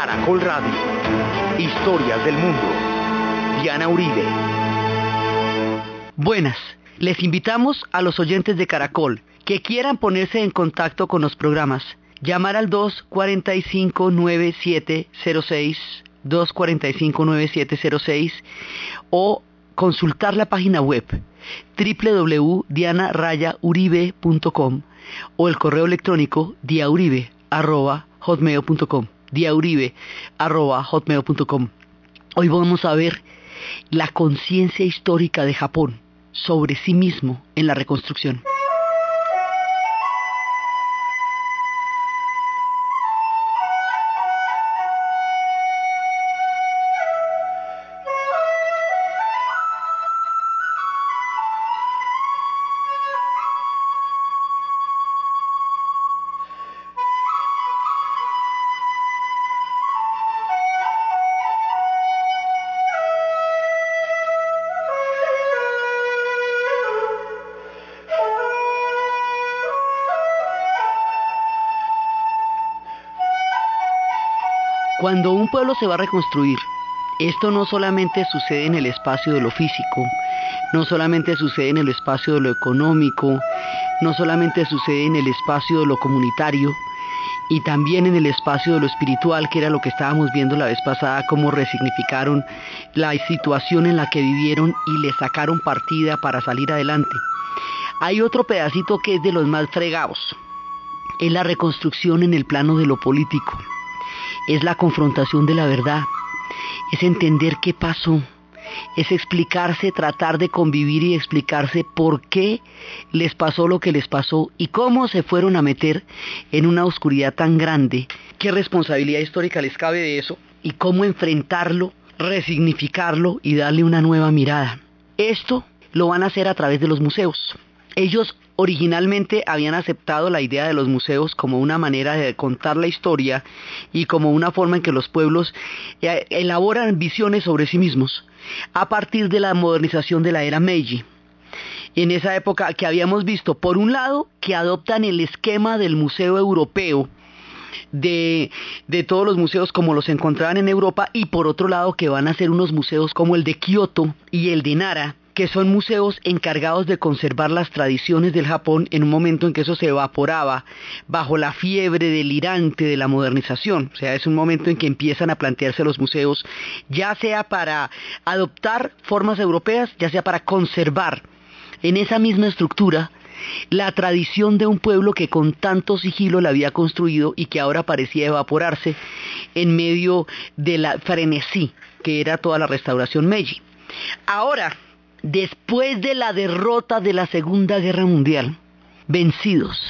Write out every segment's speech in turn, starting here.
Caracol Radio. Historias del mundo. Diana Uribe. Buenas. Les invitamos a los oyentes de Caracol que quieran ponerse en contacto con los programas. Llamar al 245-9706, 245-9706 o consultar la página web www.dianarayauribe.com o el correo electrónico diauribe.hotmail.com diauribe.hotmail.com Hoy vamos a ver la conciencia histórica de Japón sobre sí mismo en la reconstrucción. Pueblo se va a reconstruir, esto no solamente sucede en el espacio de lo físico, no solamente sucede en el espacio de lo económico, no solamente sucede en el espacio de lo comunitario, y también en el espacio de lo espiritual, que era lo que estábamos viendo la vez pasada, cómo resignificaron la situación en la que vivieron y le sacaron partida para salir adelante. Hay otro pedacito que es de los más fregados, es la reconstrucción en el plano de lo político es la confrontación de la verdad, es entender qué pasó, es explicarse, tratar de convivir y explicarse por qué les pasó lo que les pasó y cómo se fueron a meter en una oscuridad tan grande, qué responsabilidad histórica les cabe de eso y cómo enfrentarlo, resignificarlo y darle una nueva mirada. Esto lo van a hacer a través de los museos. Ellos originalmente habían aceptado la idea de los museos como una manera de contar la historia y como una forma en que los pueblos eh, elaboran visiones sobre sí mismos a partir de la modernización de la era Meiji. En esa época que habíamos visto, por un lado, que adoptan el esquema del Museo Europeo, de, de, todos los museos como los encontraban en Europa y por otro lado que van a ser unos museos como el de Kioto y el de Nara que son museos encargados de conservar las tradiciones del Japón en un momento en que eso se evaporaba bajo la fiebre delirante de la modernización. O sea, es un momento en que empiezan a plantearse los museos, ya sea para adoptar formas europeas, ya sea para conservar en esa misma estructura la tradición de un pueblo que con tanto sigilo la había construido y que ahora parecía evaporarse en medio de la frenesí que era toda la restauración Meiji. Ahora, después de la derrota de la Segunda Guerra Mundial, vencidos,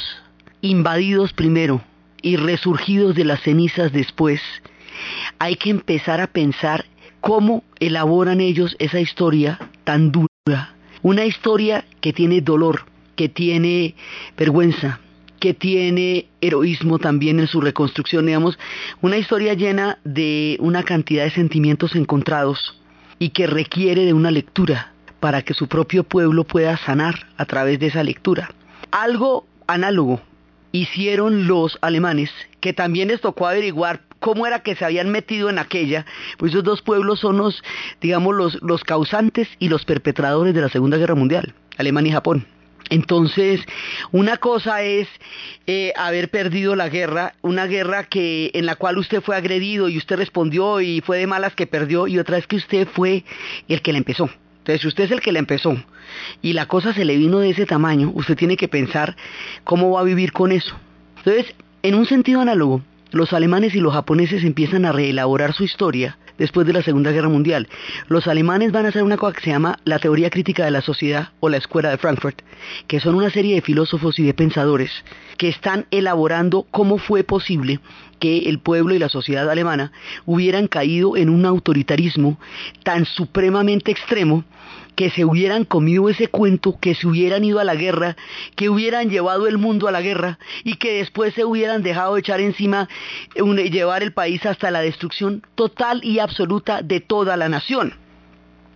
invadidos primero y resurgidos de las cenizas después, hay que empezar a pensar cómo elaboran ellos esa historia tan dura. Una historia que tiene dolor, que tiene vergüenza, que tiene heroísmo también en su reconstrucción, digamos, una historia llena de una cantidad de sentimientos encontrados y que requiere de una lectura, para que su propio pueblo pueda sanar a través de esa lectura. Algo análogo hicieron los alemanes, que también les tocó averiguar cómo era que se habían metido en aquella, pues esos dos pueblos son los, digamos, los, causantes y los perpetradores de la Segunda Guerra Mundial, Alemania y Japón. Entonces, una cosa es eh, haber perdido la guerra, una guerra que en la cual usted fue agredido y usted respondió y fue de malas que perdió, y otra es que usted fue el que la empezó. Entonces, si usted es el que la empezó y la cosa se le vino de ese tamaño, usted tiene que pensar cómo va a vivir con eso. Entonces, en un sentido análogo, los alemanes y los japoneses empiezan a reelaborar su historia después de la Segunda Guerra Mundial. Los alemanes van a hacer una cosa que se llama la teoría crítica de la sociedad o la escuela de Frankfurt, que son una serie de filósofos y de pensadores que están elaborando cómo fue posible que el pueblo y la sociedad alemana hubieran caído en un autoritarismo tan supremamente extremo que se hubieran comido ese cuento, que se hubieran ido a la guerra, que hubieran llevado el mundo a la guerra y que después se hubieran dejado echar encima, llevar el país hasta la destrucción total y absoluta de toda la nación.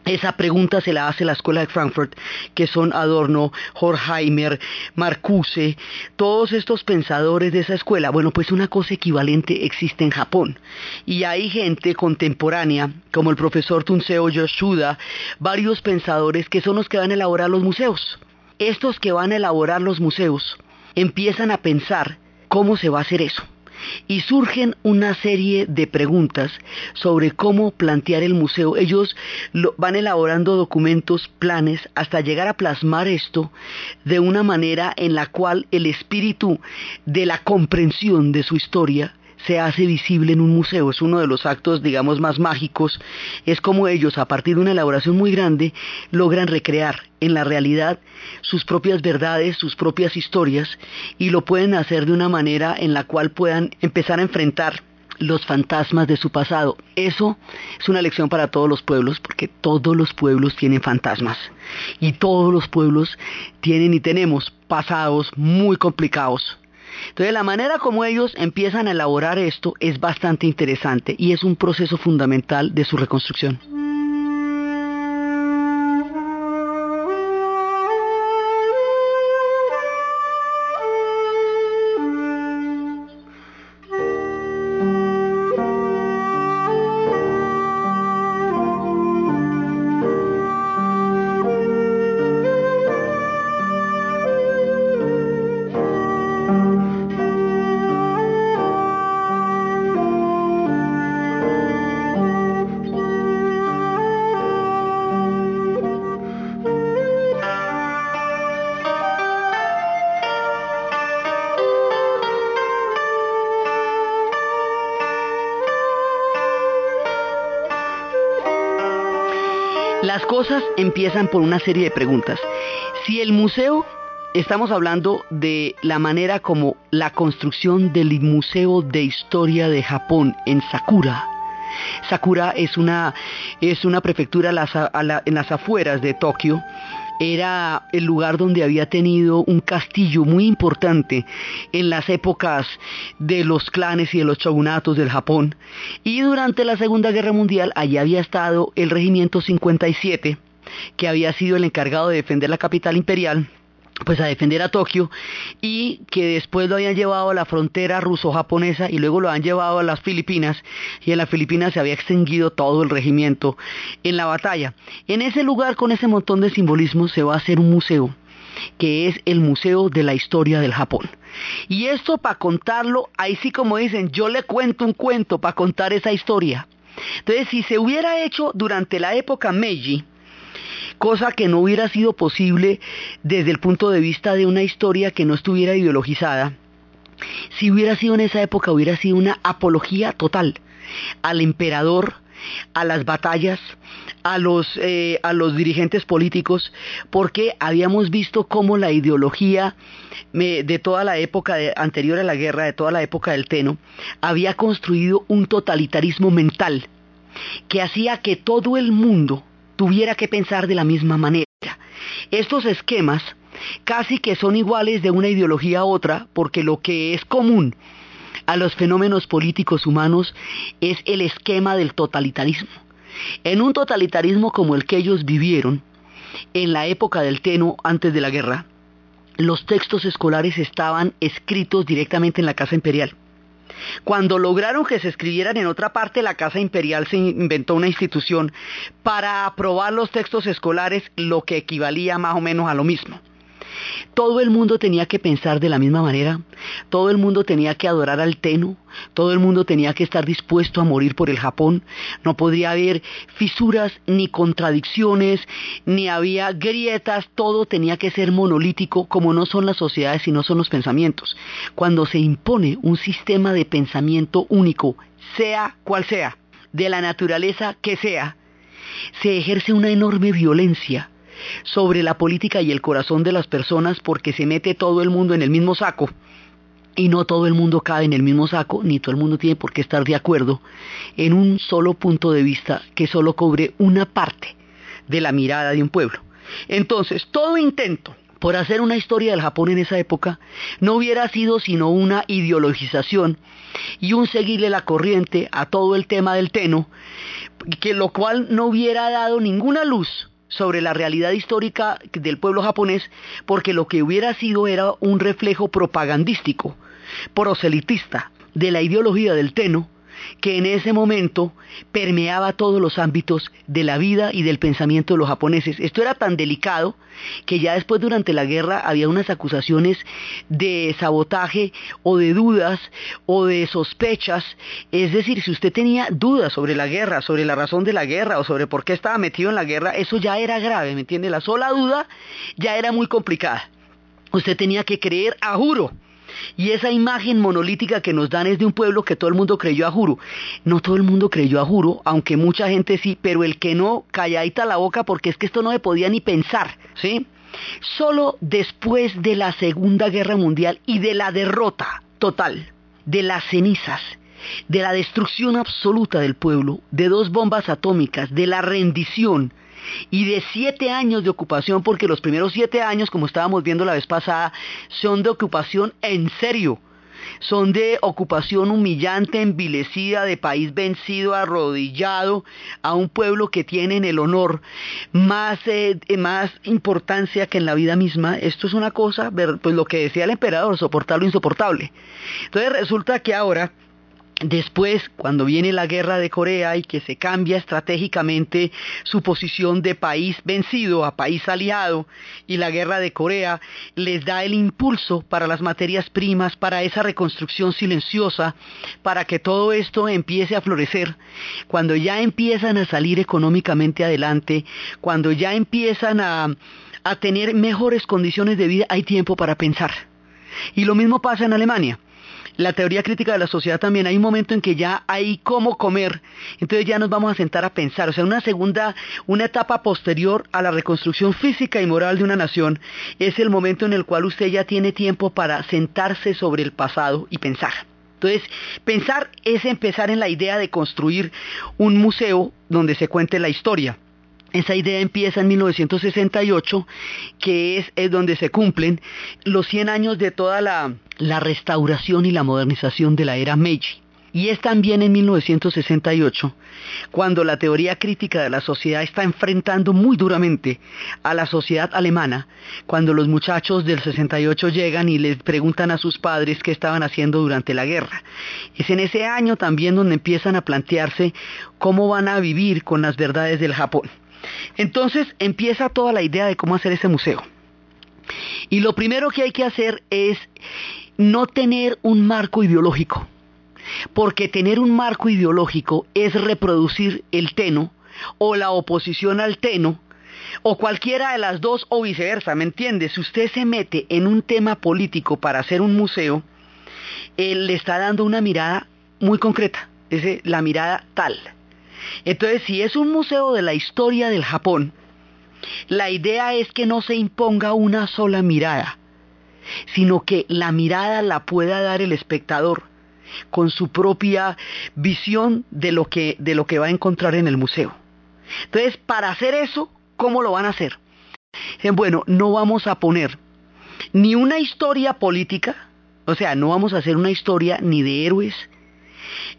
Esa pregunta se la hace la escuela de Frankfurt, que son Adorno, Horkheimer, Marcuse, todos estos pensadores de esa escuela. Bueno, pues una cosa equivalente existe en Japón. Y hay gente contemporánea, como el profesor Tunseo Yoshuda, varios pensadores que son los que van a elaborar los museos. Estos que van a elaborar los museos empiezan a pensar cómo se va a hacer eso y surgen una serie de preguntas sobre cómo plantear el museo. Ellos van elaborando documentos, planes, hasta llegar a plasmar esto de una manera en la cual el espíritu de la comprensión de su historia se hace visible en un museo. Es uno de los actos, digamos, más mágicos. Es como ellos, a partir de una elaboración muy grande, logran recrear en la realidad sus propias verdades, sus propias historias, y lo pueden hacer de una manera en la cual puedan empezar a enfrentar los fantasmas de su pasado. Eso es una lección para todos los pueblos, porque todos los pueblos tienen fantasmas. Y todos los pueblos tienen y tenemos pasados muy complicados entonces la manera como ellos empiezan a elaborar esto es bastante interesante y es un proceso fundamental de su reconstrucción. Cosas empiezan por una serie de preguntas. Si el museo, estamos hablando de la manera como la construcción del Museo de Historia de Japón en Sakura, Sakura es una, es una prefectura en las afueras de Tokio era el lugar donde había tenido un castillo muy importante en las épocas de los clanes y de los shogunatos del Japón. Y durante la Segunda Guerra Mundial allí había estado el Regimiento 57, que había sido el encargado de defender la capital imperial pues a defender a Tokio y que después lo habían llevado a la frontera ruso-japonesa y luego lo han llevado a las Filipinas y en las Filipinas se había extinguido todo el regimiento en la batalla. En ese lugar con ese montón de simbolismo se va a hacer un museo que es el Museo de la Historia del Japón. Y esto para contarlo, ahí sí como dicen, yo le cuento un cuento para contar esa historia. Entonces, si se hubiera hecho durante la época Meiji, cosa que no hubiera sido posible desde el punto de vista de una historia que no estuviera ideologizada. Si hubiera sido en esa época, hubiera sido una apología total al emperador, a las batallas, a los, eh, a los dirigentes políticos, porque habíamos visto cómo la ideología de toda la época anterior a la guerra, de toda la época del Teno, había construido un totalitarismo mental que hacía que todo el mundo tuviera que pensar de la misma manera. Estos esquemas casi que son iguales de una ideología a otra porque lo que es común a los fenómenos políticos humanos es el esquema del totalitarismo. En un totalitarismo como el que ellos vivieron en la época del Teno antes de la guerra, los textos escolares estaban escritos directamente en la Casa Imperial. Cuando lograron que se escribieran en otra parte, la Casa Imperial se inventó una institución para aprobar los textos escolares, lo que equivalía más o menos a lo mismo. Todo el mundo tenía que pensar de la misma manera, todo el mundo tenía que adorar al Teno, todo el mundo tenía que estar dispuesto a morir por el Japón, no podría haber fisuras ni contradicciones, ni había grietas, todo tenía que ser monolítico como no son las sociedades sino son los pensamientos. Cuando se impone un sistema de pensamiento único, sea cual sea, de la naturaleza que sea, se ejerce una enorme violencia sobre la política y el corazón de las personas porque se mete todo el mundo en el mismo saco y no todo el mundo cae en el mismo saco, ni todo el mundo tiene por qué estar de acuerdo en un solo punto de vista que solo cobre una parte de la mirada de un pueblo. Entonces, todo intento por hacer una historia del Japón en esa época no hubiera sido sino una ideologización y un seguirle la corriente a todo el tema del Teno, que lo cual no hubiera dado ninguna luz sobre la realidad histórica del pueblo japonés, porque lo que hubiera sido era un reflejo propagandístico, proselitista, de la ideología del Teno, que en ese momento permeaba todos los ámbitos de la vida y del pensamiento de los japoneses. Esto era tan delicado que ya después durante la guerra había unas acusaciones de sabotaje o de dudas o de sospechas. Es decir, si usted tenía dudas sobre la guerra, sobre la razón de la guerra o sobre por qué estaba metido en la guerra, eso ya era grave, ¿me entiende? La sola duda ya era muy complicada. Usted tenía que creer a juro y esa imagen monolítica que nos dan es de un pueblo que todo el mundo creyó a juro. No todo el mundo creyó a juro, aunque mucha gente sí, pero el que no, calladita la boca porque es que esto no se podía ni pensar, ¿sí? Solo después de la Segunda Guerra Mundial y de la derrota total, de las cenizas, de la destrucción absoluta del pueblo, de dos bombas atómicas, de la rendición, y de siete años de ocupación, porque los primeros siete años, como estábamos viendo la vez pasada, son de ocupación en serio. Son de ocupación humillante, envilecida, de país vencido, arrodillado, a un pueblo que tiene en el honor más, eh, más importancia que en la vida misma. Esto es una cosa, pues lo que decía el emperador, soportar lo insoportable. Entonces resulta que ahora Después, cuando viene la guerra de Corea y que se cambia estratégicamente su posición de país vencido a país aliado y la guerra de Corea les da el impulso para las materias primas, para esa reconstrucción silenciosa, para que todo esto empiece a florecer, cuando ya empiezan a salir económicamente adelante, cuando ya empiezan a, a tener mejores condiciones de vida, hay tiempo para pensar. Y lo mismo pasa en Alemania la teoría crítica de la sociedad también, hay un momento en que ya hay cómo comer, entonces ya nos vamos a sentar a pensar, o sea, una segunda, una etapa posterior a la reconstrucción física y moral de una nación, es el momento en el cual usted ya tiene tiempo para sentarse sobre el pasado y pensar. Entonces, pensar es empezar en la idea de construir un museo donde se cuente la historia. Esa idea empieza en 1968, que es, donde se cumplen los 100 años de toda la, la restauración y la modernización de la era Meiji. Y es también en 1968 cuando la teoría crítica de la sociedad está enfrentando muy duramente a la sociedad alemana, cuando los muchachos del 68 llegan y les preguntan a sus padres qué estaban haciendo durante la guerra. Es en ese año también donde empiezan a plantearse cómo van a vivir con las verdades del Japón. Entonces empieza toda la idea de cómo hacer ese museo. Y lo primero que hay que hacer es no tener un marco ideológico, porque tener un marco ideológico es reproducir el teno o la oposición al teno o cualquiera de las dos o viceversa, ¿me entiende? Si usted se mete en un tema político para hacer un museo, él le está dando una mirada muy concreta, es la mirada tal. Entonces, si es un museo de la historia del Japón, la idea es que no se imponga una sola mirada, sino que la mirada la pueda dar el espectador con su propia visión de lo que, va a encontrar en el museo. Entonces, para hacer eso, ¿cómo lo van a hacer? Bueno, no vamos a poner ni una historia política, o sea, no vamos a hacer una historia ni de héroes,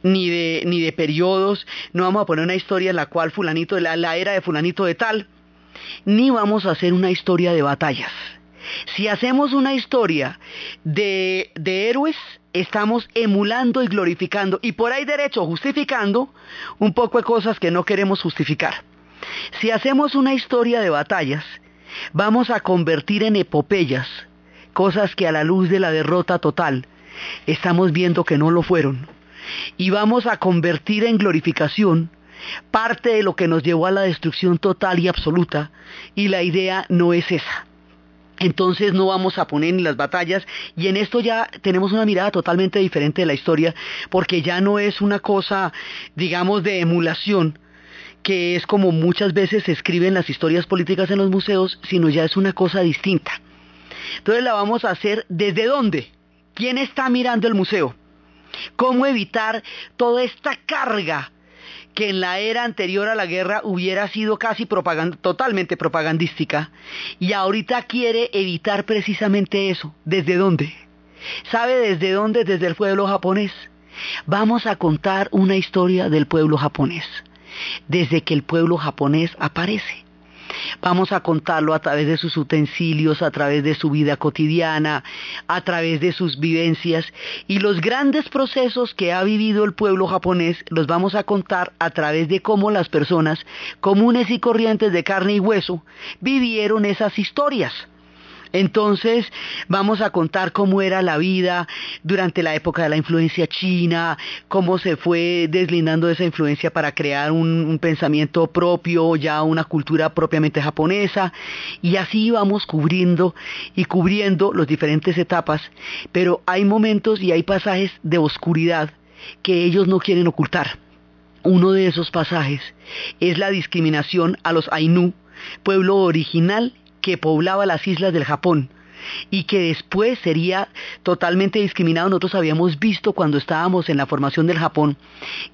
ni de, ni de periodos, no vamos a poner una historia en la cual fulanito, la, la era de fulanito de tal, ni vamos a hacer una historia de batallas. Si hacemos una historia de, de, héroes, estamos emulando y glorificando, y por ahí derecho justificando un poco de cosas que no queremos justificar. Si hacemos una historia de batallas, vamos a convertir en epopeyas cosas que a la luz de la derrota total estamos viendo que no lo fueron y vamos a convertir en glorificación parte de lo que nos llevó a la destrucción total y absoluta y la idea no es esa. Entonces no vamos a poner en las batallas y en esto ya tenemos una mirada totalmente diferente de la historia porque ya no es una cosa, digamos, de emulación, que es como muchas veces se escriben las historias políticas en los museos, sino ya es una cosa distinta. Entonces la vamos a hacer desde dónde? ¿Quién está mirando el museo? Cómo evitar toda esta carga que en la era anterior a la guerra hubiera sido casi totalmente propagandística y ahorita quiere evitar precisamente eso. ¿Desde dónde? ¿Sabe desde dónde? Desde el pueblo japonés. Vamos a contar una historia del pueblo japonés, desde que el pueblo japonés aparece. Vamos a contarlo a través de sus utensilios, a través de su vida cotidiana, a través de sus vivencias y los grandes procesos que ha vivido el pueblo japonés los vamos a contar a través de cómo las personas comunes y corrientes de carne y hueso vivieron esas historias. Entonces vamos a contar cómo era la vida durante la época de la influencia china, cómo se fue deslindando esa influencia para crear un, pensamiento propio, ya una cultura propiamente japonesa, y así vamos cubriendo y cubriendo las diferentes etapas, pero hay momentos y hay pasajes de oscuridad que ellos no quieren ocultar. Uno de esos pasajes es la discriminación a los Ainu, pueblo original que poblaba las islas del Japón y que después sería totalmente discriminado. Nosotros habíamos visto cuando estábamos en la formación del Japón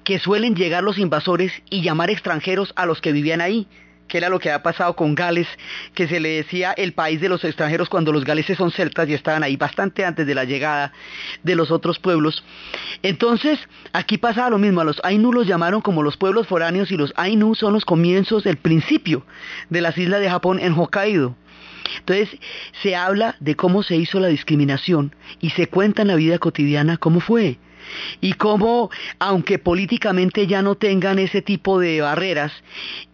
que suelen llegar los invasores y llamar extranjeros a los que vivían ahí que era lo que ha pasado con Gales, que se le decía el país de los extranjeros cuando los galeses son celtas y estaban ahí bastante antes de la llegada de los otros pueblos. Entonces, aquí pasaba lo mismo, a los Ainu los llamaron como los pueblos foráneos y los Ainu son los comienzos, el principio de las islas de Japón en Hokkaido. Entonces se habla de cómo se hizo la discriminación y se cuenta en la vida cotidiana cómo fue y cómo, aunque políticamente ya no tengan ese tipo de barreras,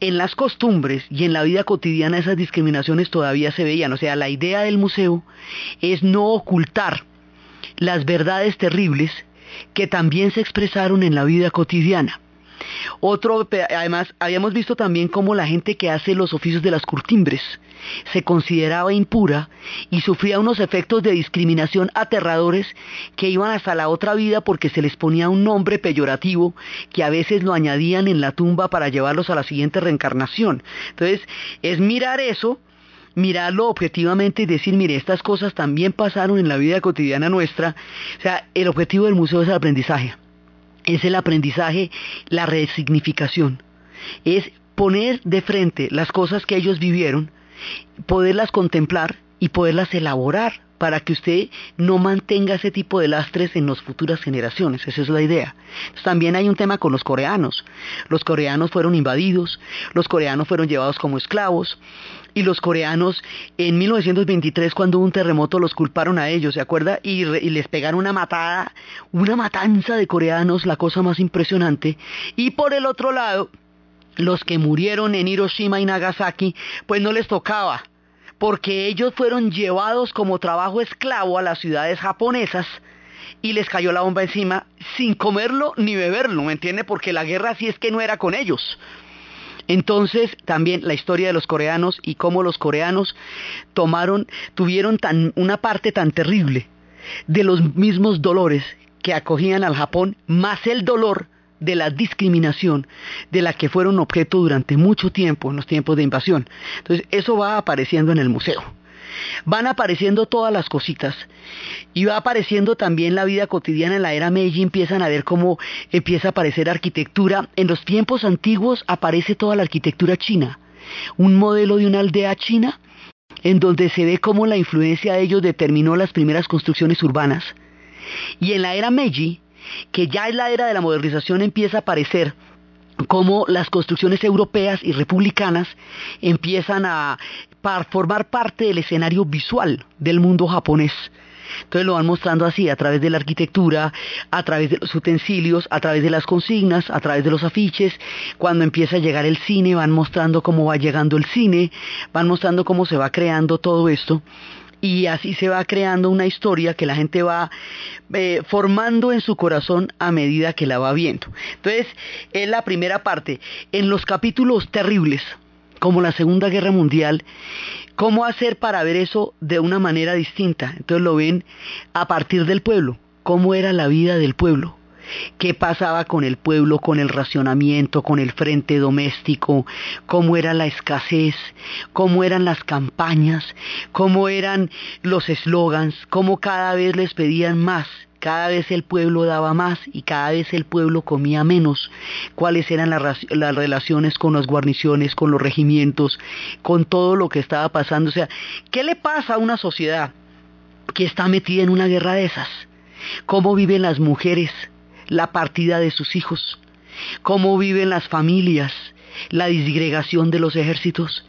en las costumbres y en la vida cotidiana esas discriminaciones todavía se veían. O sea, la idea del museo es no ocultar las verdades terribles que también se expresaron en la vida cotidiana. Otro, además, habíamos visto también cómo la gente que hace los oficios de las curtimbres se consideraba impura y sufría unos efectos de discriminación aterradores que iban hasta la otra vida porque se les ponía un nombre peyorativo que a veces lo añadían en la tumba para llevarlos a la siguiente reencarnación. Entonces, es mirar eso mirarlo objetivamente y decir, mire, estas cosas también pasaron en la vida cotidiana nuestra. O sea, el objetivo del museo es el aprendizaje es el aprendizaje, la resignificación. Es poner de frente las cosas que ellos vivieron, poderlas contemplar y poderlas elaborar para que usted no mantenga ese tipo de lastres en las futuras generaciones. Esa es la idea. también hay un tema con los coreanos. Los coreanos fueron invadidos, los coreanos fueron llevados como esclavos, y los coreanos en 1923 cuando hubo un terremoto los culparon a ellos, ¿se acuerda? Y, les pegaron una matada, una matanza de coreanos, la cosa más impresionante. Y por el otro lado, los que murieron en Hiroshima y Nagasaki, pues no les tocaba, porque ellos fueron llevados como trabajo esclavo a las ciudades japonesas y les cayó la bomba encima sin comerlo ni beberlo, ¿me entiende? Porque la guerra sí es que no era con ellos. Entonces, también la historia de los coreanos y cómo los coreanos tomaron, tuvieron una parte tan terrible de los mismos dolores que acogían al Japón, más el dolor de la discriminación de la que fueron objeto durante mucho tiempo en los tiempos de invasión. Entonces, eso va apareciendo en el museo van apareciendo todas las cositas y va apareciendo también la vida cotidiana en la era Meiji, empiezan a ver cómo empieza a aparecer arquitectura. En los tiempos antiguos aparece toda la arquitectura china, un modelo de una aldea china en donde se ve cómo la influencia de ellos determinó las primeras construcciones urbanas. Y en la era Meiji, que ya es la era de la modernización, empieza a aparecer cómo las construcciones europeas y republicanas empiezan a formar parte del escenario visual del mundo japonés. Entonces lo van mostrando así, a través de la arquitectura, a través de los utensilios, a través de las consignas, a través de los afiches. Cuando empieza a llegar el cine, van mostrando cómo va llegando el cine, van mostrando cómo se va creando todo esto. Y así se va creando una historia que la gente va eh, formando en su corazón a medida que la va viendo. Entonces, es la primera parte. En los capítulos terribles, como la Segunda Guerra Mundial, ¿cómo hacer para ver eso de una manera distinta? Entonces lo ven a partir del pueblo, cómo era la vida del pueblo, qué pasaba con el pueblo, con el racionamiento, con el frente doméstico, cómo era la escasez, cómo eran las campañas, cómo eran los eslogans, cómo cada vez les pedían más cada vez el pueblo daba más y cada vez el pueblo comía menos. Cuáles eran las, las, relaciones con las guarniciones, con los regimientos, con todo lo que estaba pasando. O sea, ¿qué le pasa a una sociedad que está metida en una guerra de esas? ¿Cómo viven las mujeres la partida de sus hijos? ¿Cómo viven las familias la disgregación de los ejércitos?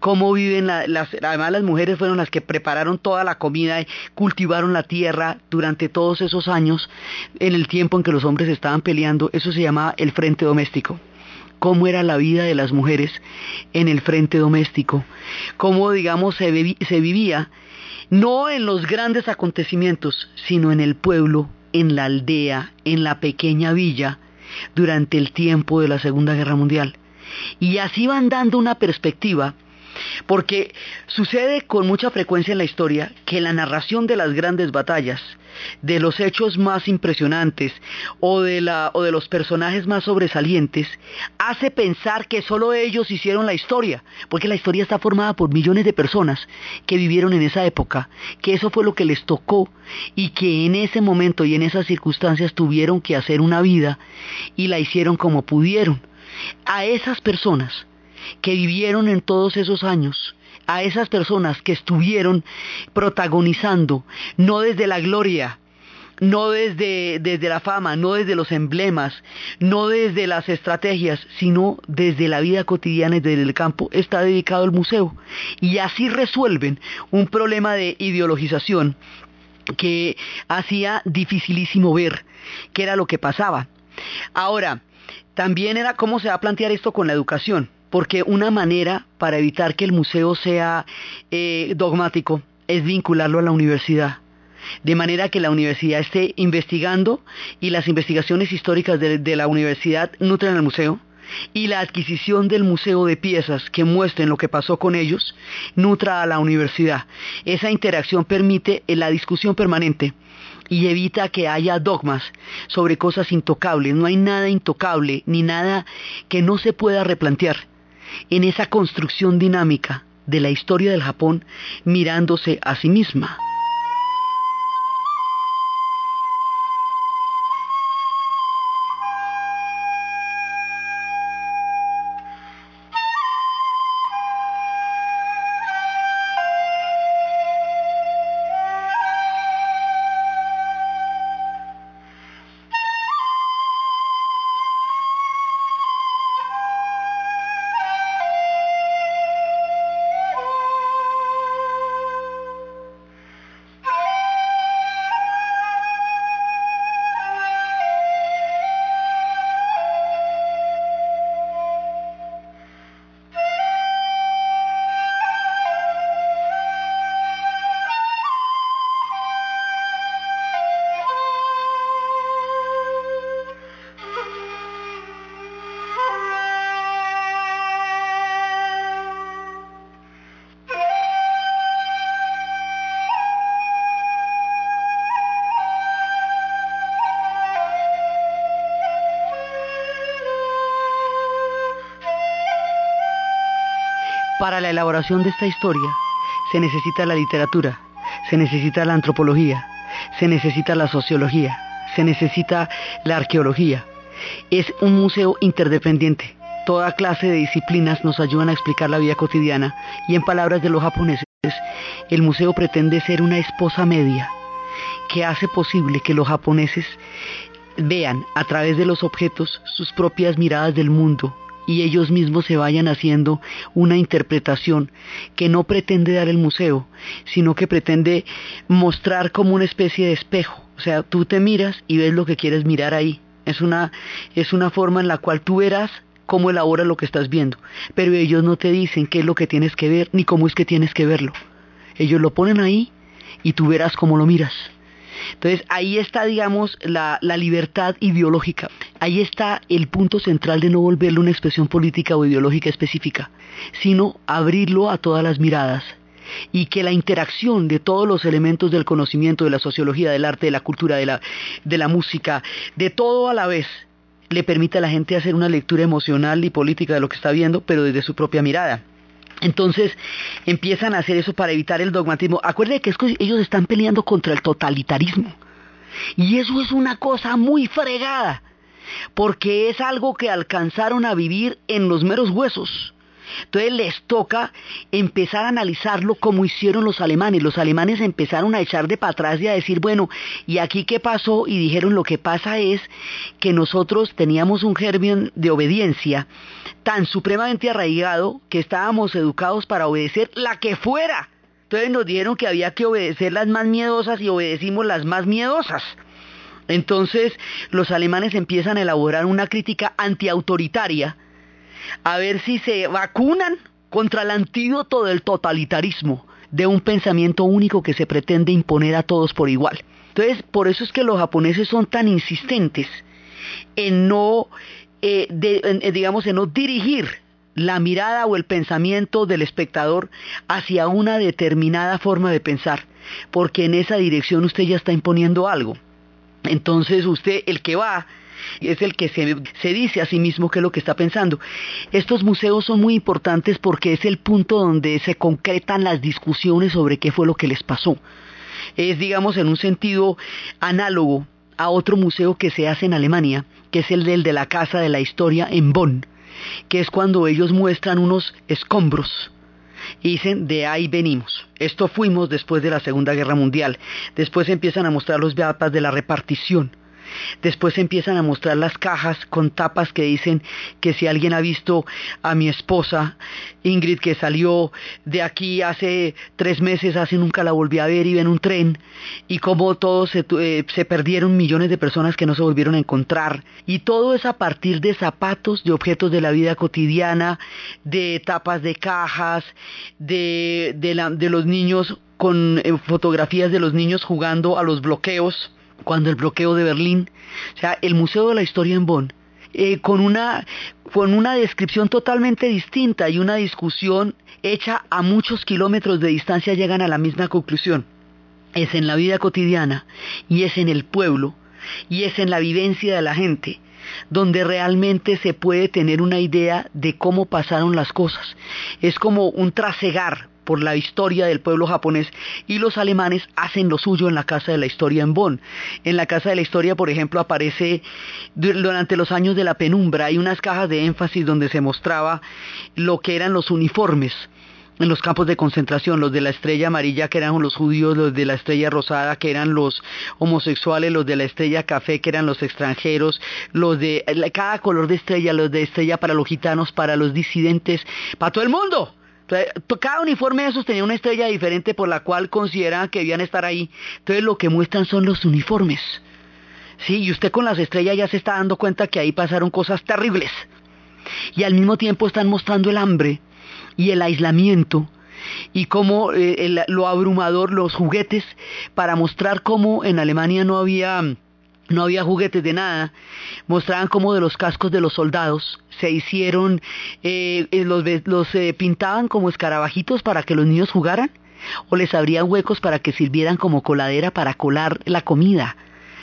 cómo viven las, además las mujeres fueron las que prepararon toda la comida cultivaron la tierra durante todos esos años, en el tiempo en que los hombres estaban peleando, eso se llamaba el frente doméstico cómo era la vida de las mujeres en el frente doméstico, cómo digamos se, se vivía no en los grandes acontecimientos, sino en el pueblo, en la aldea, en la pequeña villa, durante el tiempo de la Segunda Guerra Mundial. Y así van dando una perspectiva, porque sucede con mucha frecuencia en la historia que la narración de las grandes batallas, de los hechos más impresionantes o de, la, o de los personajes más sobresalientes, hace pensar que solo ellos hicieron la historia, porque la historia está formada por millones de personas que vivieron en esa época, que eso fue lo que les tocó y que en ese momento y en esas circunstancias tuvieron que hacer una vida y la hicieron como pudieron. A esas personas que vivieron en todos esos años, a esas personas que estuvieron protagonizando, no desde la gloria, no desde, desde, la fama, no desde los emblemas, no desde las estrategias, sino desde la vida cotidiana y desde el campo, está dedicado el museo. Y así resuelven un problema de ideologización que hacía dificilísimo ver qué era lo que pasaba. Ahora, también era cómo se va a plantear esto con la educación, porque una manera para evitar que el museo sea eh, dogmático es vincularlo a la universidad. De manera que la universidad esté investigando y las investigaciones históricas de, de la universidad nutren al museo, y la adquisición del museo de piezas que muestren lo que pasó con ellos nutra a la universidad. Esa interacción permite la discusión permanente y evita que haya dogmas sobre cosas intocables. No hay nada intocable ni nada que no se pueda replantear en esa construcción dinámica de la historia del Japón mirándose a sí misma. Para la elaboración de esta historia se necesita la literatura, se necesita la antropología, se necesita la sociología, se necesita la arqueología. Es un museo interdependiente. Toda clase de disciplinas nos ayudan a explicar la vida cotidiana y en palabras de los japoneses, el museo pretende ser una esposa media que hace posible que los japoneses vean a través de los objetos sus propias miradas del mundo y ellos mismos se vayan haciendo una interpretación que no pretende dar el museo, sino que pretende mostrar como una especie de espejo. O sea, tú te miras y ves lo que quieres mirar ahí. Es una, es una forma en la cual tú verás cómo elabora lo que estás viendo, pero ellos no te dicen qué es lo que tienes que ver ni cómo es que tienes que verlo. Ellos lo ponen ahí y tú verás cómo lo miras. Entonces ahí está, digamos, la, libertad ideológica. Ahí está el punto central de no volverlo una expresión política o ideológica específica, sino abrirlo a todas las miradas y que la interacción de todos los elementos del conocimiento, de la sociología, del arte, de la cultura, de la, de la música, de todo a la vez, le permite a la gente hacer una lectura emocional y política de lo que está viendo, pero desde su propia mirada. Entonces empiezan a hacer eso para evitar el dogmatismo. Acuérdense que ellos están peleando contra el totalitarismo. Y eso es una cosa muy fregada, porque es algo que alcanzaron a vivir en los meros huesos. Entonces les toca empezar a analizarlo como hicieron los alemanes. Los alemanes empezaron a echar de para atrás y a decir, bueno, ¿y aquí qué pasó? Y dijeron, lo que pasa es que nosotros teníamos un germen de obediencia tan supremamente arraigado que estábamos educados para obedecer la que fuera. Entonces nos dijeron que había que obedecer las más miedosas y obedecimos las más miedosas. Entonces los alemanes empiezan a elaborar una crítica antiautoritaria a ver si se vacunan contra el antídoto del totalitarismo, de un pensamiento único que se pretende imponer a todos por igual. Entonces, por eso es que los japoneses son tan insistentes en no, eh, eh, digamos, en no dirigir la mirada o el pensamiento del espectador hacia una determinada forma de pensar, porque en esa dirección usted ya está imponiendo algo. Entonces usted, el que va es el que se, dice a sí mismo qué es lo que está pensando. Estos museos son muy importantes porque es el punto donde se concretan las discusiones sobre qué fue lo que les pasó. Es, digamos, en un sentido análogo a otro museo que se hace en Alemania, que es el del de la Casa de la Historia en Bonn, que es cuando ellos muestran unos escombros y dicen de ahí venimos. Esto fuimos después de la Segunda Guerra Mundial. Después empiezan a mostrar los mapas de la repartición. Después empiezan a mostrar las cajas con tapas que dicen que si alguien ha visto a mi esposa, Ingrid, que salió de aquí hace tres meses, hace nunca la volví a ver, iba en un tren, y como todos se, eh, se perdieron millones de personas que no se volvieron a encontrar. Y todo es a partir de zapatos, de objetos de la vida cotidiana, de tapas de cajas, de, de los niños con eh, fotografías de los niños jugando a los bloqueos cuando el bloqueo de Berlín, o sea, el Museo de la Historia en Bonn, eh, con, una, con una descripción totalmente distinta y una discusión hecha a muchos kilómetros de distancia llegan a la misma conclusión. Es en la vida cotidiana y es en el pueblo y es en la vivencia de la gente donde realmente se puede tener una idea de cómo pasaron las cosas. Es como un trasegar por la historia del pueblo japonés y los alemanes hacen lo suyo en la Casa de la Historia en Bonn. En la Casa de la Historia, por ejemplo, aparece durante los años de la penumbra, hay unas cajas de énfasis donde se mostraba lo que eran los uniformes en los campos de concentración, los de la estrella amarilla que eran los judíos, los de la estrella rosada que eran los homosexuales, los de la estrella café que eran los extranjeros, los de cada color de estrella, los de estrella para los gitanos, para los disidentes, para todo el mundo. Cada uniforme de esos tenía una estrella diferente por la cual consideraban que debían estar ahí. Entonces lo que muestran son los uniformes. Sí, y usted con las estrellas ya se está dando cuenta que ahí pasaron cosas terribles. Y al mismo tiempo están mostrando el hambre y el aislamiento y cómo eh, lo abrumador, los juguetes, para mostrar cómo en Alemania no había no había juguetes de nada, mostraban cómo de los cascos de los soldados se hicieron, eh, eh, los, eh, pintaban como escarabajitos para que los niños jugaran, o les abrían huecos para que sirvieran como coladera para colar la comida,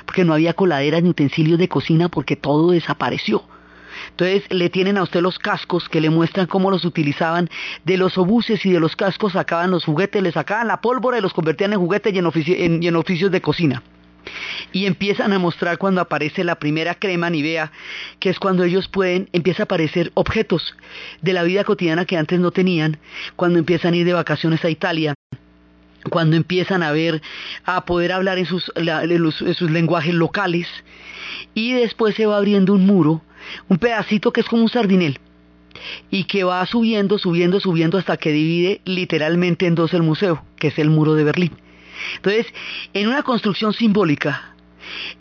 porque no había coladeras ni utensilios de cocina porque todo desapareció. Entonces le tienen a usted los cascos que le muestran cómo los utilizaban. De los obuses y de los cascos sacaban los juguetes, le sacaban la pólvora y los convertían en juguetes y en oficios de cocina y empiezan a mostrar cuando aparece la primera crema Nivea, que es cuando ellos pueden, empieza a aparecer objetos de la vida cotidiana que antes no tenían, cuando empiezan a ir de vacaciones a Italia cuando empiezan a ver, a poder hablar en sus, en sus lenguajes locales, y después se va abriendo un muro, un pedacito que es como un sardinel, y que va subiendo, subiendo, subiendo hasta que divide literalmente en dos el museo, que es el muro de Berlín. Entonces, en una construcción simbólica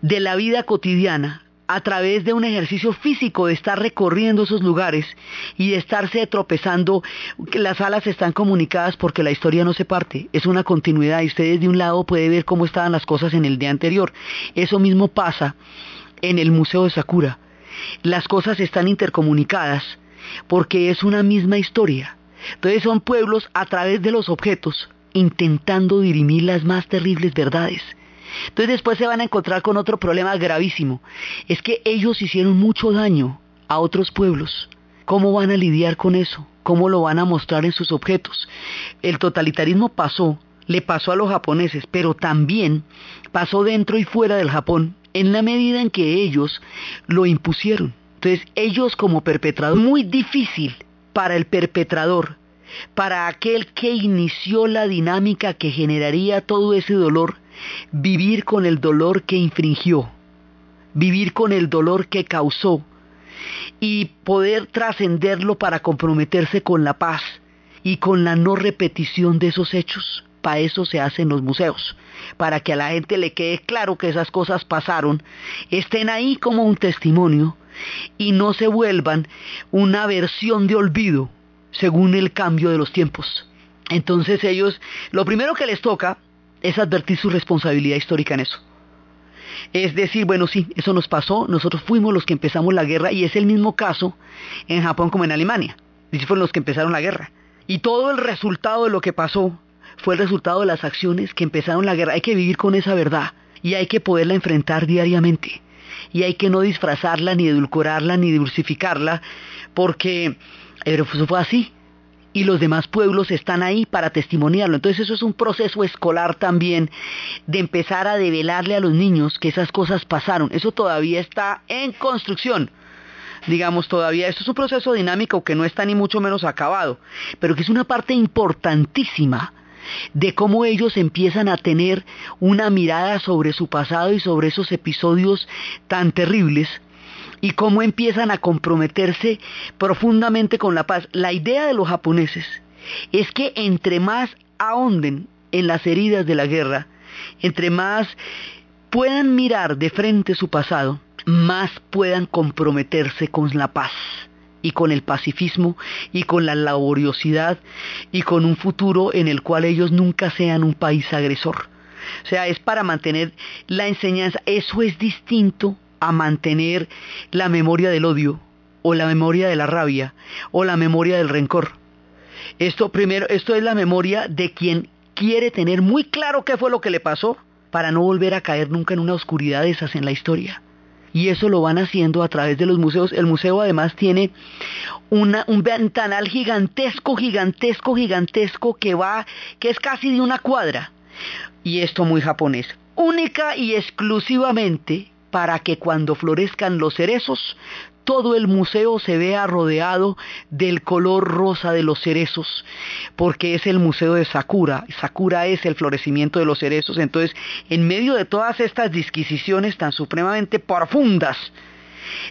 de la vida cotidiana, a través de un ejercicio físico de estar recorriendo esos lugares y de estarse tropezando, las alas están comunicadas porque la historia no se parte, es una continuidad y ustedes de un lado puede ver cómo estaban las cosas en el día anterior. Eso mismo pasa en el Museo de Sakura. Las cosas están intercomunicadas porque es una misma historia. Entonces son pueblos a través de los objetos intentando dirimir las más terribles verdades. Entonces después se van a encontrar con otro problema gravísimo. Es que ellos hicieron mucho daño a otros pueblos. ¿Cómo van a lidiar con eso? ¿Cómo lo van a mostrar en sus objetos? El totalitarismo pasó, le pasó a los japoneses, pero también pasó dentro y fuera del Japón en la medida en que ellos lo impusieron. Entonces ellos como perpetrador, muy difícil para el perpetrador, para aquel que inició la dinámica que generaría todo ese dolor, vivir con el dolor que infringió, vivir con el dolor que causó y poder trascenderlo para comprometerse con la paz y con la no repetición de esos hechos. Para eso se hacen los museos, para que a la gente le quede claro que esas cosas pasaron, estén ahí como un testimonio y no se vuelvan una versión de olvido según el cambio de los tiempos. Entonces ellos, lo primero que les toca es advertir su responsabilidad histórica en eso. Es decir, bueno, sí, eso nos pasó, nosotros fuimos los que empezamos la guerra y es el mismo caso en Japón como en Alemania. Ellos fueron los que empezaron la guerra. Y todo el resultado de lo que pasó fue el resultado de las acciones que empezaron la guerra. Hay que vivir con esa verdad y hay que poderla enfrentar diariamente. Y hay que no disfrazarla, ni edulcorarla, ni dulcificarla, porque eso fue así y los demás pueblos están ahí para testimoniarlo. Entonces eso es un proceso escolar también de empezar a develarle a los niños que esas cosas pasaron. Eso todavía está en construcción. Digamos, todavía esto es un proceso dinámico que no está ni mucho menos acabado, pero que es una parte importantísima de cómo ellos empiezan a tener una mirada sobre su pasado y sobre esos episodios tan terribles y cómo empiezan a comprometerse profundamente con la paz. La idea de los japoneses es que entre más ahonden en las heridas de la guerra, entre más puedan mirar de frente su pasado, más puedan comprometerse con la paz y con el pacifismo y con la laboriosidad y con un futuro en el cual ellos nunca sean un país agresor. O sea, es para mantener la enseñanza. Eso es distinto a mantener la memoria del odio o la memoria de la rabia o la memoria del rencor. Esto primero, esto es la memoria de quien quiere tener muy claro qué fue lo que le pasó para no volver a caer nunca en una oscuridad de esas en la historia. Y eso lo van haciendo a través de los museos. El museo además tiene una, un ventanal gigantesco, gigantesco, gigantesco que va, que es casi de una cuadra. Y esto muy japonés. Única y exclusivamente para que cuando florezcan los cerezos, todo el museo se vea rodeado del color rosa de los cerezos, porque es el museo de Sakura. Sakura es el florecimiento de los cerezos. Entonces, en medio de todas estas disquisiciones tan supremamente profundas,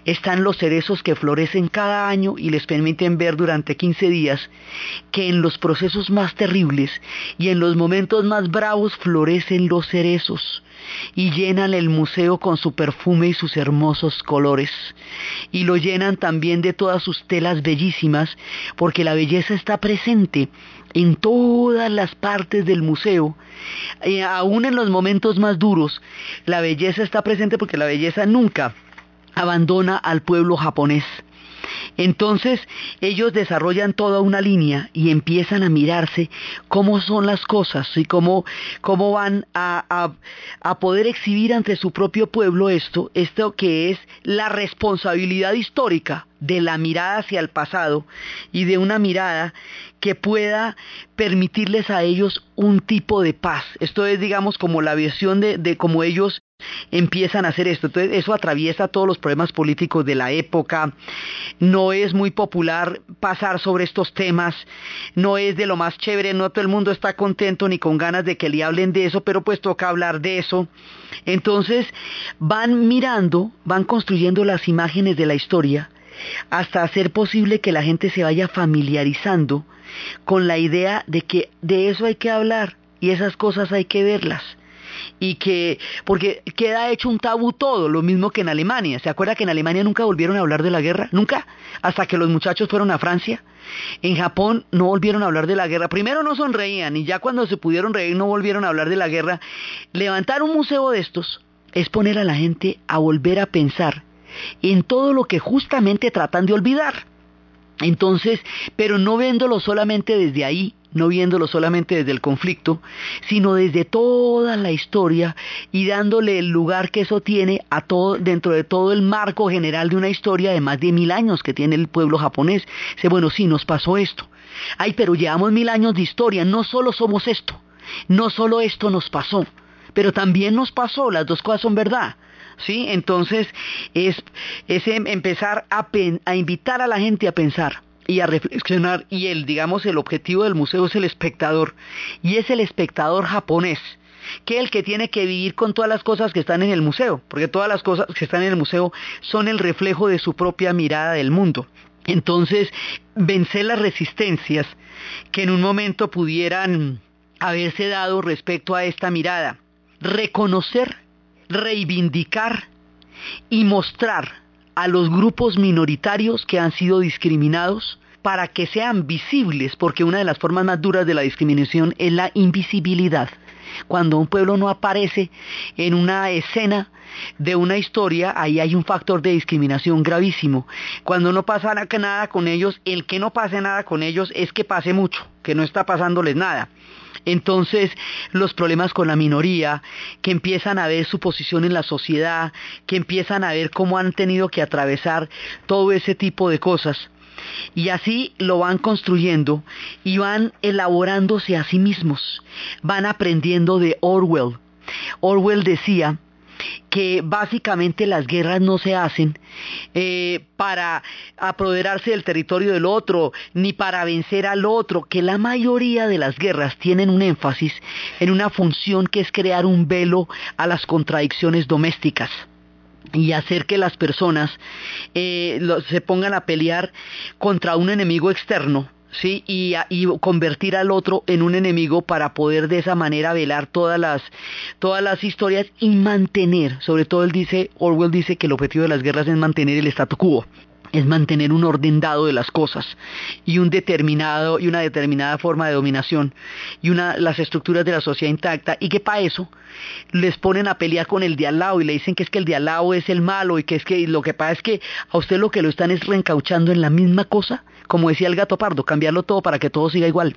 están los cerezos que florecen cada año y les permiten ver durante 15 días que en los procesos más terribles y en los momentos más bravos florecen los cerezos y llenan el museo con su perfume y sus hermosos colores. Y lo llenan también de todas sus telas bellísimas, porque la belleza está presente en todas las partes del museo, y aún en los momentos más duros, la belleza está presente porque la belleza nunca abandona al pueblo japonés. Entonces ellos desarrollan toda una línea y empiezan a mirarse cómo son las cosas y cómo, cómo van a, a, poder exhibir ante su propio pueblo esto, esto que es la responsabilidad histórica de la mirada hacia el pasado y de una mirada que pueda permitirles a ellos un tipo de paz. Esto es, digamos, como la visión de, de cómo ellos empiezan a hacer esto. Entonces eso atraviesa todos los problemas políticos de la época. No es muy popular pasar sobre estos temas. No es de lo más chévere. No todo el mundo está contento ni con ganas de que le hablen de eso, pero pues toca hablar de eso. Entonces van mirando, van construyendo las imágenes de la historia hasta hacer posible que la gente se vaya familiarizando con la idea de que de eso hay que hablar y esas cosas hay que verlas y que, porque queda hecho un tabú todo, lo mismo que en Alemania. ¿Se acuerda que en Alemania nunca volvieron a hablar de la guerra? Nunca, hasta que los muchachos fueron a Francia. En Japón no volvieron a hablar de la guerra. Primero no sonreían y ya cuando se pudieron reír no volvieron a hablar de la guerra. Levantar un museo de estos es poner a la gente a volver a pensar en todo lo que justamente tratan de olvidar. Entonces, pero no viéndolo solamente desde ahí, no viéndolo solamente desde el conflicto, sino desde toda la historia y dándole el lugar que eso tiene dentro de todo el marco general de una historia de más de mil años que tiene el pueblo japonés. Dice, bueno, sí, nos pasó esto. Ay, pero llevamos mil años de historia, no solo somos esto, no solo esto nos pasó, pero también nos pasó, las dos cosas son verdad. ¿Sí? Entonces es, es em, empezar a, a invitar a la gente a pensar y a reflexionar y el digamos el objetivo del museo es el espectador y es el espectador japonés que el que tiene que vivir con todas las cosas que están en el museo, porque todas las cosas que están en el museo son el reflejo de su propia mirada del mundo. Entonces, vencer las resistencias que en un momento pudieran haberse dado respecto a esta mirada, reconocer, reivindicar y mostrar a los grupos minoritarios que han sido discriminados para que sean visibles, porque una de las formas más duras de la discriminación es la invisibilidad. Cuando un pueblo no aparece en una escena de una historia, ahí hay un factor de discriminación gravísimo. Cuando no pasa nada con ellos, el que no pase nada con ellos es que pase mucho, que no está pasándoles nada. Entonces, los problemas con la minoría, que empiezan a ver su posición en la sociedad, que empiezan a ver cómo han tenido que atravesar todo ese tipo de cosas. Y así lo van construyendo y van elaborándose a sí mismos, van aprendiendo de Orwell. Orwell decía que básicamente las guerras no se hacen eh, para apoderarse del territorio del otro, ni para vencer al otro, que la mayoría de las guerras tienen un énfasis en una función que es crear un velo a las contradicciones domésticas y hacer que las personas eh, se pongan a pelear contra un enemigo externo ¿sí? Y, y, convertir al otro en un enemigo para poder de esa manera velar todas las, todas las historias y mantener, sobre todo él dice, Orwell dice que el objetivo de las guerras es mantener el statu quo es mantener un orden dado de las cosas y un determinado y una determinada forma de dominación y una las estructuras de la sociedad intacta y que para eso les ponen a pelear con el de al lado y le dicen que es que el de al lado es el malo y que es que lo que pasa es que a usted lo que lo están es reencauchando en la misma cosa, como decía el gato pardo, cambiarlo todo para que todo siga igual.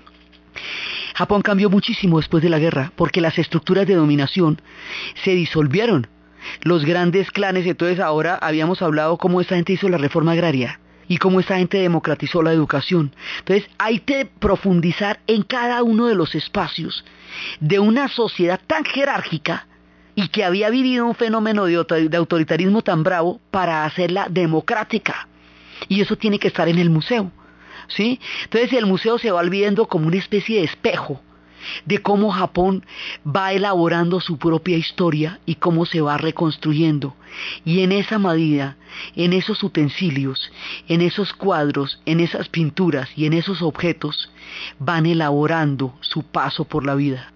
Japón cambió muchísimo después de la guerra porque las estructuras de dominación se disolvieron los grandes clanes, entonces ahora habíamos hablado cómo esta gente hizo la reforma agraria y cómo esta gente democratizó la educación. Entonces hay que profundizar en cada uno de los espacios de una sociedad tan jerárquica y que había vivido un fenómeno de autoritarismo tan bravo para hacerla democrática. Y eso tiene que estar en el museo. ¿Sí? Entonces el museo se va viendo como una especie de espejo de cómo Japón va elaborando su propia historia y cómo se va reconstruyendo. Y en esa medida, en esos utensilios, en esos cuadros, en esas pinturas y en esos objetos, van elaborando su paso por la vida.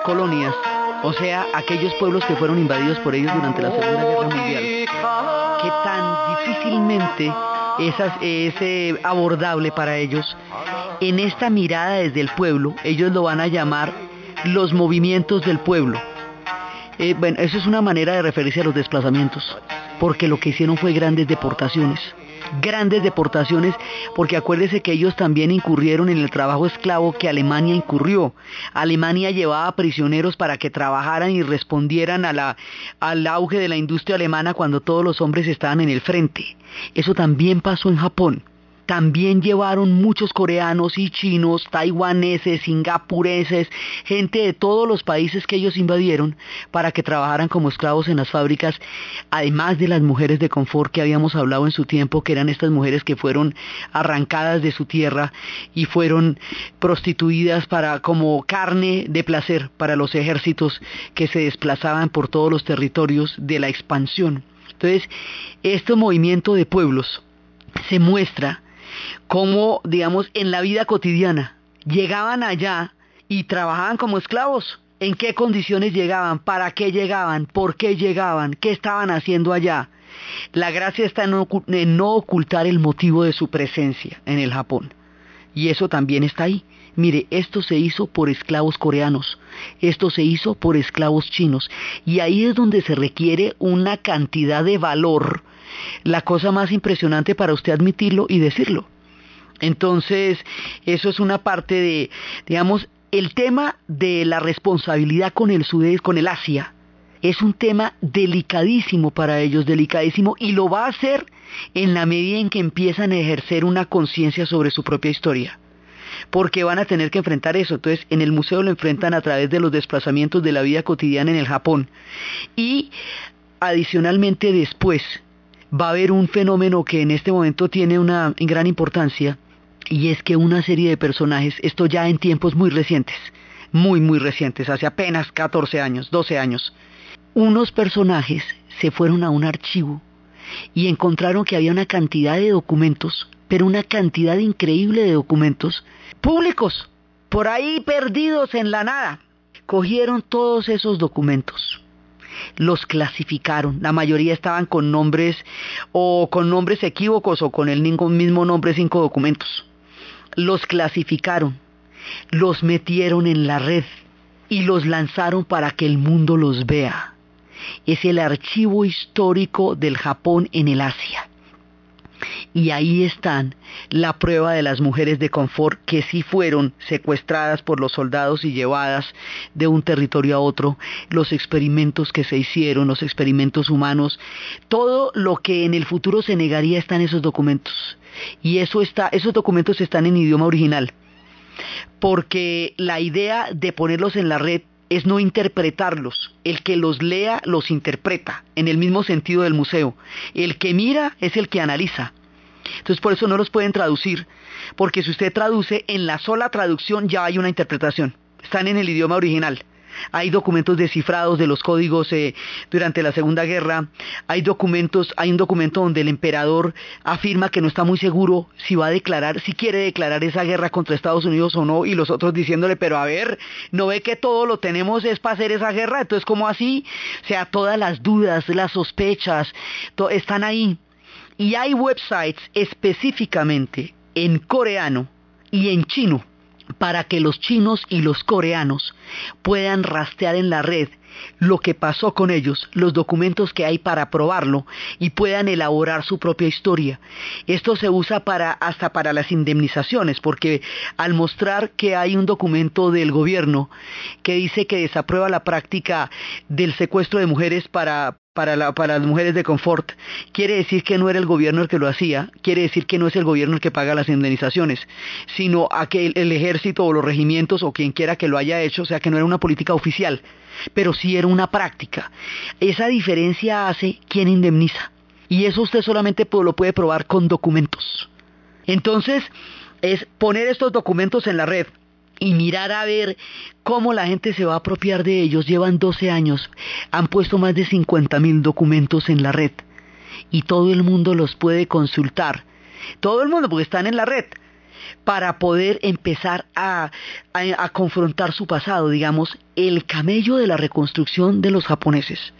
Colonias, o sea, aquellos pueblos que fueron invadidos por ellos durante la Segunda Guerra Mundial, que tan difícilmente es, es abordable para ellos, en esta mirada desde el pueblo, ellos lo van a llamar los movimientos del pueblo. Eh, bueno, eso es una manera de referirse a los desplazamientos, porque lo que hicieron fue grandes deportaciones grandes deportaciones, porque acuérdese que ellos también incurrieron en el trabajo esclavo que Alemania incurrió. Alemania llevaba prisioneros para que trabajaran y respondieran a la, al auge de la industria alemana cuando todos los hombres estaban en el frente. Eso también pasó en Japón también llevaron muchos coreanos y chinos, taiwaneses, singapureses, gente de todos los países que ellos invadieron para que trabajaran como esclavos en las fábricas, además de las mujeres de confort que habíamos hablado en su tiempo, que eran estas mujeres que fueron arrancadas de su tierra y fueron prostituidas para como carne de placer para los ejércitos que se desplazaban por todos los territorios de la expansión. Entonces, este movimiento de pueblos se muestra como, digamos, en la vida cotidiana llegaban allá y trabajaban como esclavos. ¿En qué condiciones llegaban? ¿Para qué llegaban? ¿Por qué llegaban? ¿Qué estaban haciendo allá? La gracia está en no, ocultar el motivo de su presencia en el Japón. Y eso también está ahí. Mire, esto se hizo por esclavos coreanos, esto se hizo por esclavos chinos, y ahí es donde se requiere una cantidad de valor, la cosa más impresionante para usted admitirlo y decirlo. Entonces, eso es una parte de, digamos, el tema de la responsabilidad con el sudeste, con el Asia, es un tema delicadísimo para ellos, delicadísimo, y lo va a hacer en la medida en que empiezan a ejercer una conciencia sobre su propia historia. Porque van a tener que enfrentar eso. Entonces, en el museo lo enfrentan a través de los desplazamientos de la vida cotidiana en el Japón. Y adicionalmente después va a haber un fenómeno que en este momento tiene una gran importancia, y es que una serie de personajes, esto ya en tiempos muy recientes, muy, muy recientes, hace apenas 14 años, 12 años, unos personajes se fueron a un archivo y encontraron que había una cantidad de documentos, pero una cantidad increíble de documentos públicos, por ahí perdidos en la nada. Cogieron todos esos documentos, los clasificaron. La mayoría estaban con nombres o con nombres equívocos o con el mismo nombre cinco documentos los clasificaron, los metieron en la red y los lanzaron para que el mundo los vea. Es el archivo histórico del Japón en el Asia. Y ahí están la prueba de las mujeres de confort que sí fueron secuestradas por los soldados y llevadas de un territorio a otro, los experimentos que se hicieron, los experimentos humanos, todo lo que en el futuro se negaría está en esos documentos. Y eso está, esos documentos están en idioma original. Porque la idea de ponerlos en la red es no interpretarlos. El que los lea los interpreta, en el mismo sentido del museo. El que mira es el que analiza. Entonces por eso no los pueden traducir, porque si usted traduce, en la sola traducción ya hay una interpretación. Están en el idioma original. Hay documentos descifrados de los códigos eh, durante la Segunda Guerra. Hay documentos, hay un documento donde el emperador afirma que no está muy seguro si va a declarar, si quiere declarar esa guerra contra Estados Unidos o no, y los otros diciéndole, pero a ver, no ve que todo lo tenemos es para hacer esa guerra, entonces ¿cómo así? O sea, todas las dudas, las sospechas, están ahí. Y hay websites específicamente en coreano y en chino para que los chinos y los coreanos puedan rastrear en la red lo que pasó con ellos, los documentos que hay para probarlo y puedan elaborar su propia historia. Esto se usa para hasta para las indemnizaciones, porque al mostrar que hay un documento del gobierno que dice que desaprueba la práctica del secuestro de mujeres para para, las mujeres de confort, quiere decir que no era el gobierno el que lo hacía, quiere decir que no es el gobierno el que paga las indemnizaciones, sino aquel, el ejército o los regimientos o quien quiera que lo haya hecho, o sea que no era una política oficial, pero sí era una práctica. Esa diferencia hace quien indemniza. Y eso usted solamente lo puede probar con documentos. Entonces, es poner estos documentos en la red, y mirar a ver cómo la gente se va a apropiar de ellos. Llevan 12 años, han puesto más de 50 mil documentos en la red y todo el mundo los puede consultar. Todo el mundo, porque están en la red, para poder empezar a, a confrontar su pasado, digamos, el camello de la reconstrucción de los japoneses.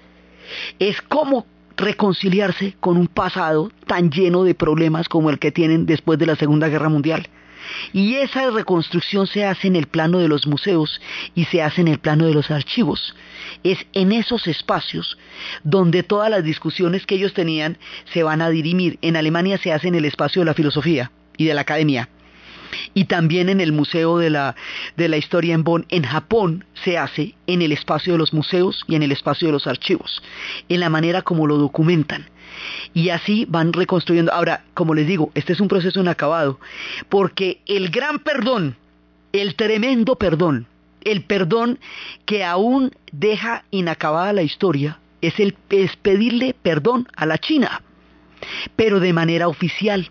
Es cómo reconciliarse con un pasado tan lleno de problemas como el que tienen después de la Segunda Guerra Mundial. Y esa reconstrucción se hace en el plano de los museos y se hace en el plano de los archivos. Es en esos espacios donde todas las discusiones que ellos tenían se van a dirimir. En Alemania se hace en el espacio de la filosofía y de la academia. Y también en el Museo de la, de la Historia en Bonn, en Japón, se hace en el espacio de los museos y en el espacio de los archivos, en la manera como lo documentan. Y así van reconstruyendo. Ahora, como les digo, este es un proceso inacabado, porque el gran perdón, el tremendo perdón, el perdón que aún deja inacabada la historia, es, el, es pedirle perdón a la China, pero de manera oficial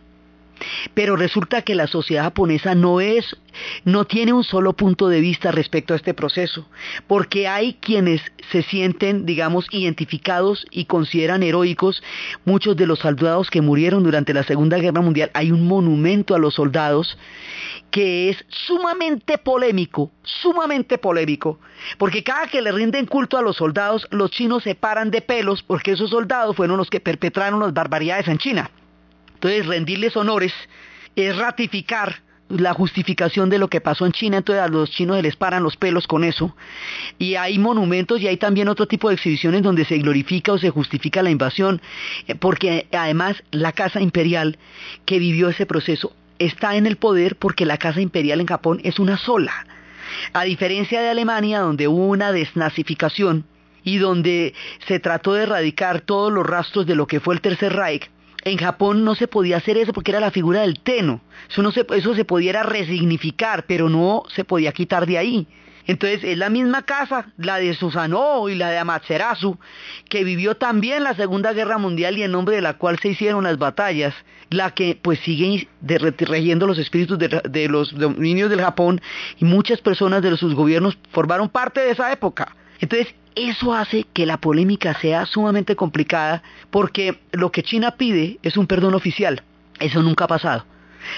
pero resulta que la sociedad japonesa no es, no tiene un solo punto de vista respecto a este proceso, porque hay quienes se sienten, digamos, identificados y consideran heroicos muchos de los soldados que murieron durante la Segunda Guerra Mundial. Hay un monumento a los soldados que es sumamente polémico, sumamente polémico, porque cada que le rinden culto a los soldados, los chinos se paran de pelos porque esos soldados fueron los que perpetraron las barbaridades en China. Entonces, rendirles honores es ratificar la justificación de lo que pasó en China, entonces a los chinos se les paran los pelos con eso. Y hay monumentos y hay también otro tipo de exhibiciones donde se glorifica o se justifica la invasión, eh, porque además la Casa Imperial que vivió ese proceso está en el poder porque la Casa Imperial en Japón es una sola. A diferencia de Alemania, donde hubo una desnazificación y donde se trató de erradicar todos los rastros de lo que fue el Tercer Reich, en Japón no se podía hacer eso porque era la figura del teno. Eso, no se, eso se pudiera resignificar, pero no se podía quitar de ahí. Entonces es la misma casa, la de Susanoo y la de Amaterasu, que vivió también la Segunda Guerra Mundial y en nombre de la cual se hicieron las batallas, la que pues sigue regiendo los espíritus de, de los dominios del Japón y muchas personas de sus gobiernos formaron parte de esa época. Entonces eso hace que la polémica sea sumamente complicada porque lo que China pide es un perdón oficial. Eso nunca ha pasado.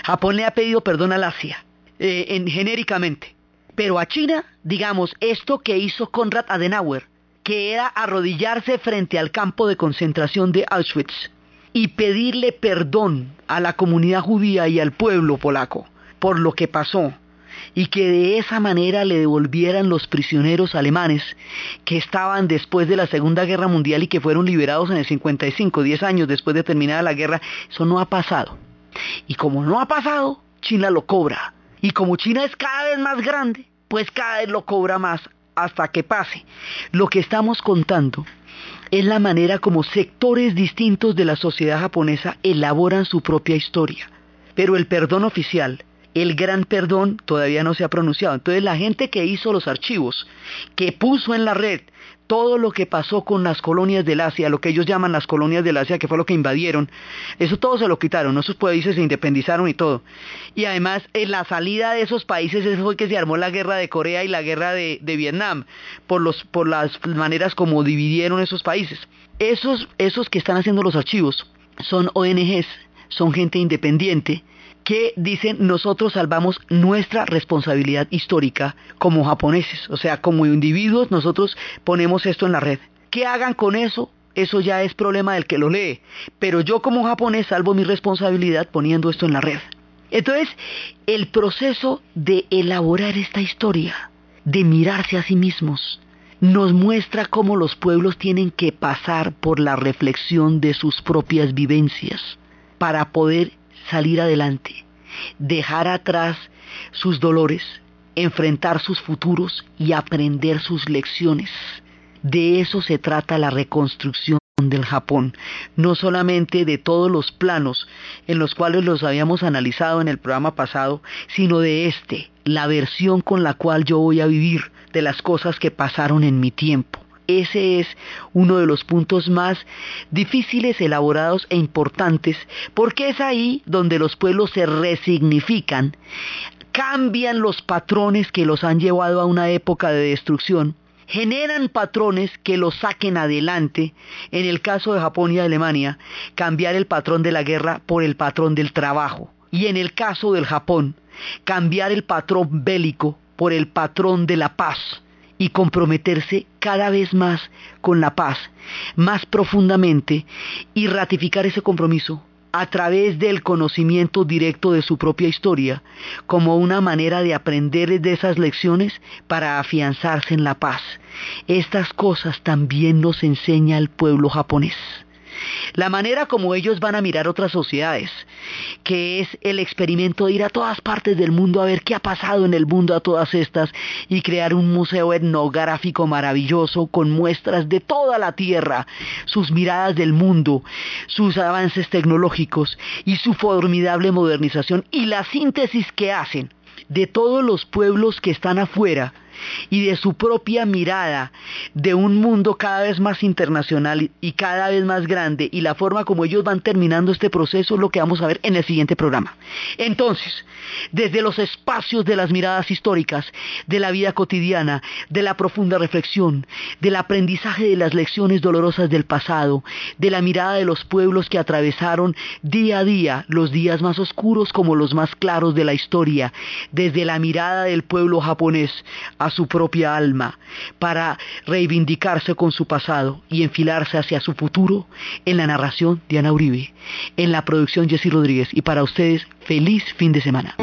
Japón le ha pedido perdón al Asia, eh, en, genéricamente. Pero a China, digamos, esto que hizo Konrad Adenauer, que era arrodillarse frente al campo de concentración de Auschwitz y pedirle perdón a la comunidad judía y al pueblo polaco por lo que pasó, y que de esa manera le devolvieran los prisioneros alemanes que estaban después de la Segunda Guerra Mundial y que fueron liberados en el 55, 10 años después de terminada la guerra. Eso no ha pasado. Y como no ha pasado, China lo cobra. Y como China es cada vez más grande, pues cada vez lo cobra más hasta que pase. Lo que estamos contando es la manera como sectores distintos de la sociedad japonesa elaboran su propia historia. Pero el perdón oficial el gran perdón todavía no se ha pronunciado. Entonces la gente que hizo los archivos, que puso en la red todo lo que pasó con las colonias del Asia, lo que ellos llaman las colonias del Asia, que fue lo que invadieron, eso todo se lo quitaron, esos países se independizaron y todo. Y además, en la salida de esos países, eso fue que se armó la guerra de Corea y la guerra de, de Vietnam, por, los, por las maneras como dividieron esos países. Esos, esos que están haciendo los archivos son ONGs, son gente independiente, que dicen nosotros salvamos nuestra responsabilidad histórica como japoneses, o sea, como individuos nosotros ponemos esto en la red. ¿Qué hagan con eso? Eso ya es problema del que lo lee, pero yo como japonés salvo mi responsabilidad poniendo esto en la red. Entonces, el proceso de elaborar esta historia, de mirarse a sí mismos, nos muestra cómo los pueblos tienen que pasar por la reflexión de sus propias vivencias para poder salir adelante, dejar atrás sus dolores, enfrentar sus futuros y aprender sus lecciones. De eso se trata la reconstrucción del Japón, no solamente de todos los planos en los cuales los habíamos analizado en el programa pasado, sino de este, la versión con la cual yo voy a vivir de las cosas que pasaron en mi tiempo. Ese es uno de los puntos más difíciles, elaborados e importantes, porque es ahí donde los pueblos se resignifican, cambian los patrones que los han llevado a una época de destrucción, generan patrones que los saquen adelante, en el caso de Japón y Alemania, cambiar el patrón de la guerra por el patrón del trabajo, y en el caso del Japón, cambiar el patrón bélico por el patrón de la paz y comprometerse cada vez más con la paz, más profundamente, y ratificar ese compromiso a través del conocimiento directo de su propia historia, como una manera de aprender de esas lecciones para afianzarse en la paz. Estas cosas también nos enseña el pueblo japonés la manera como ellos van a mirar otras sociedades, que es el experimento de ir a todas partes del mundo a ver qué ha pasado en el mundo a todas estas y crear un museo etnográfico maravilloso con muestras de toda la Tierra, sus miradas del mundo, sus avances tecnológicos y su formidable modernización y la síntesis que hacen de todos los pueblos que están afuera y de su propia mirada de un mundo cada vez más internacional y cada vez más grande y la forma como ellos van terminando este proceso es lo que vamos a ver en el siguiente programa. Entonces, desde los espacios de las miradas históricas, de la vida cotidiana, de la profunda reflexión, del aprendizaje de las lecciones dolorosas del pasado, de la mirada de los pueblos que atravesaron día a día los días más oscuros como los más claros de la historia, desde la mirada del pueblo japonés su propia alma para reivindicarse con su pasado y enfilarse hacia su futuro en la narración de Ana Uribe, en la producción Jessy Rodríguez y para ustedes feliz fin de semana.